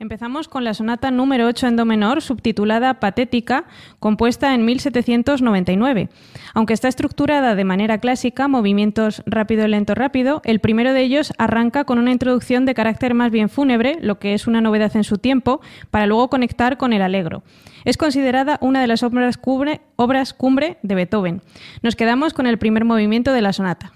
Empezamos con la sonata número 8 en do menor, subtitulada Patética, compuesta en 1799. Aunque está estructurada de manera clásica, movimientos rápido, lento, rápido, el primero de ellos arranca con una introducción de carácter más bien fúnebre, lo que es una novedad en su tiempo, para luego conectar con el alegro. Es considerada una de las obras obras cumbre de Beethoven. Nos quedamos con el primer movimiento de la sonata.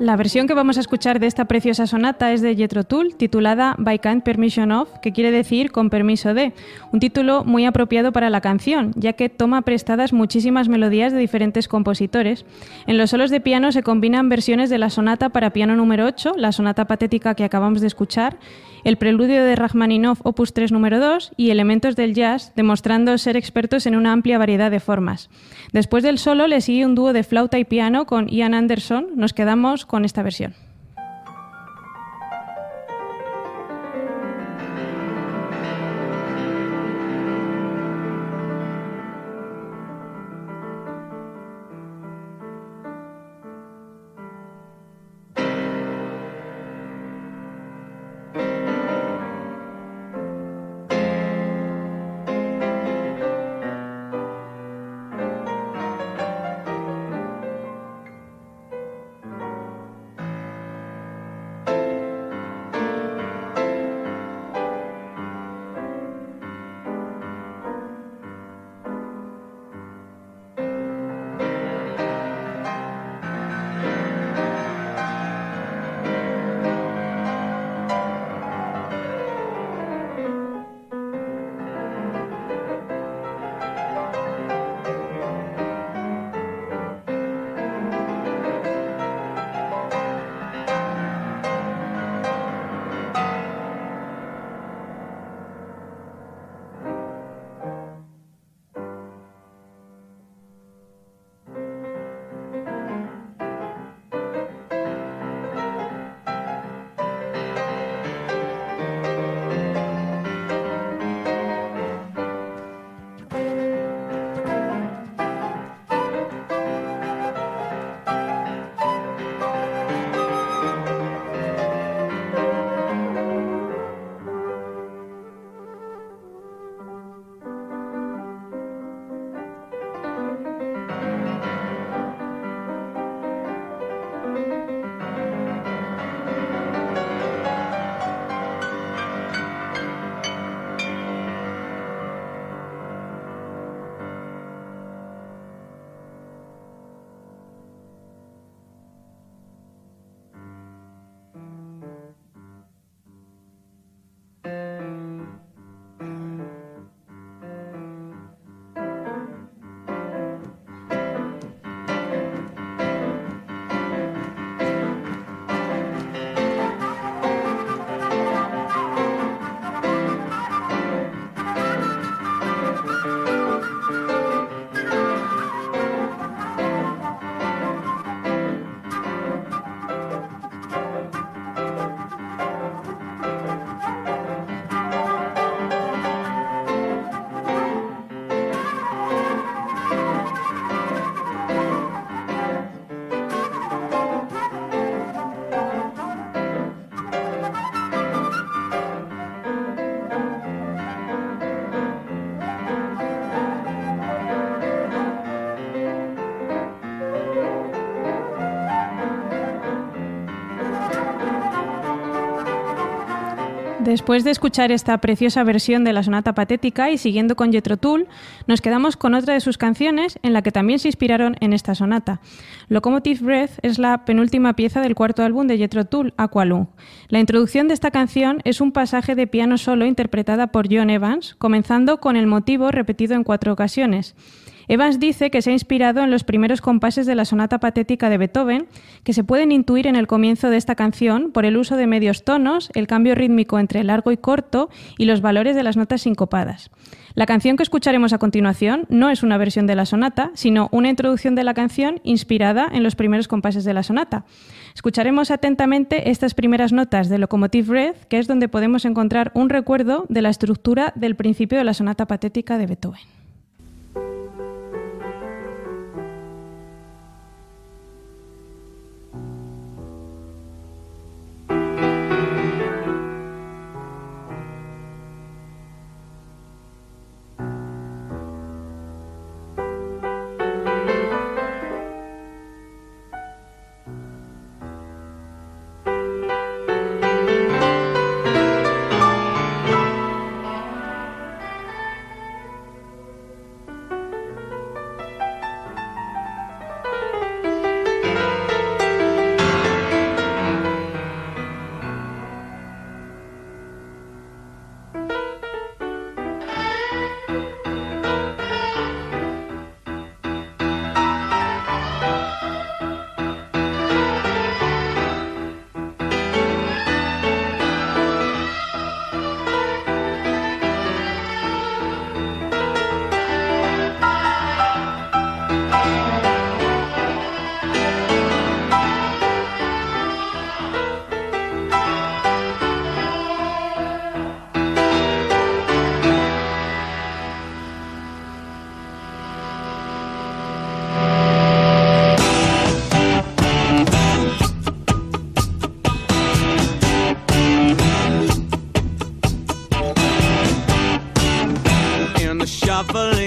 La versión que vamos a escuchar de esta preciosa sonata es de Jethro Tull, titulada By Kind Permission Of, que quiere decir con permiso de, un título muy apropiado para la canción, ya que toma prestadas muchísimas melodías de diferentes compositores. En los solos de piano se combinan versiones de la sonata para piano número 8, la sonata patética que acabamos de escuchar, el preludio de Rachmaninoff opus 3 número 2 y elementos del jazz, demostrando ser expertos en una amplia variedad de formas. Después del solo le sigue un dúo de flauta y piano con Ian Anderson. Nos quedamos con esta versión. Después de escuchar esta preciosa versión de la sonata patética y siguiendo con Jethro Tull, nos quedamos con otra de sus canciones en la que también se inspiraron en esta sonata. Locomotive Breath es la penúltima pieza del cuarto álbum de Jethro Tull, Aqualung. La introducción de esta canción es un pasaje de piano solo interpretada por John Evans, comenzando con el motivo repetido en cuatro ocasiones. Evans dice que se ha inspirado en los primeros compases de la sonata patética de Beethoven, que se pueden intuir en el comienzo de esta canción por el uso de medios tonos, el cambio rítmico entre largo y corto y los valores de las notas sincopadas. La canción que escucharemos a continuación no es una versión de la sonata, sino una introducción de la canción inspirada en los primeros compases de la sonata. Escucharemos atentamente estas primeras notas de Locomotive Breath, que es donde podemos encontrar un recuerdo de la estructura del principio de la sonata patética de Beethoven.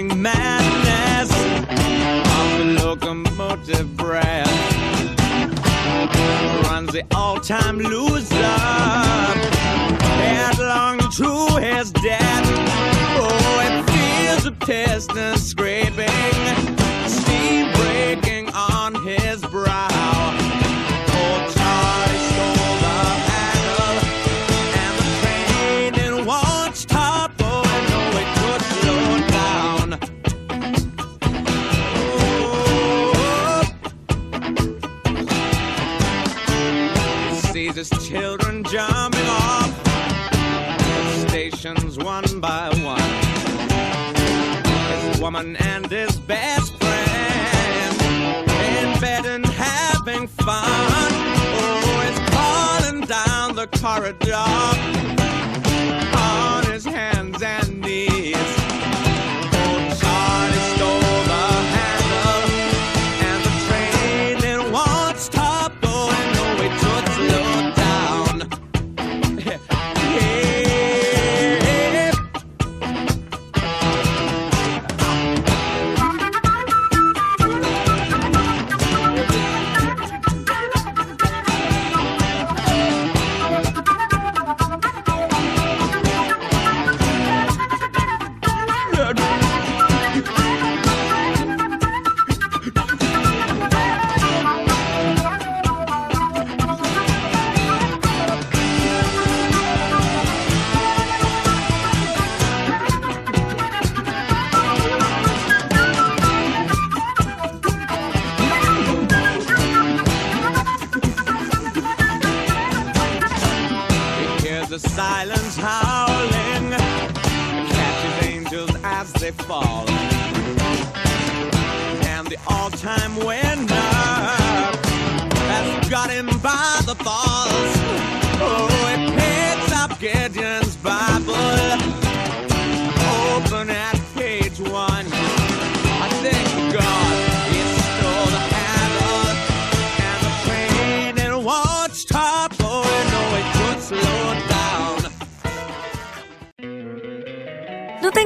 driving madness of the locomotive brat runs the all-time loser headlong to his death. Oh, it feels a piston scraping. woman and his best friend in bed and having fun. Oh, it's calling down the corridor. dead. silence. fall. And the all-time winner has got him by the balls. Oh, it picks up Gideon's Bible.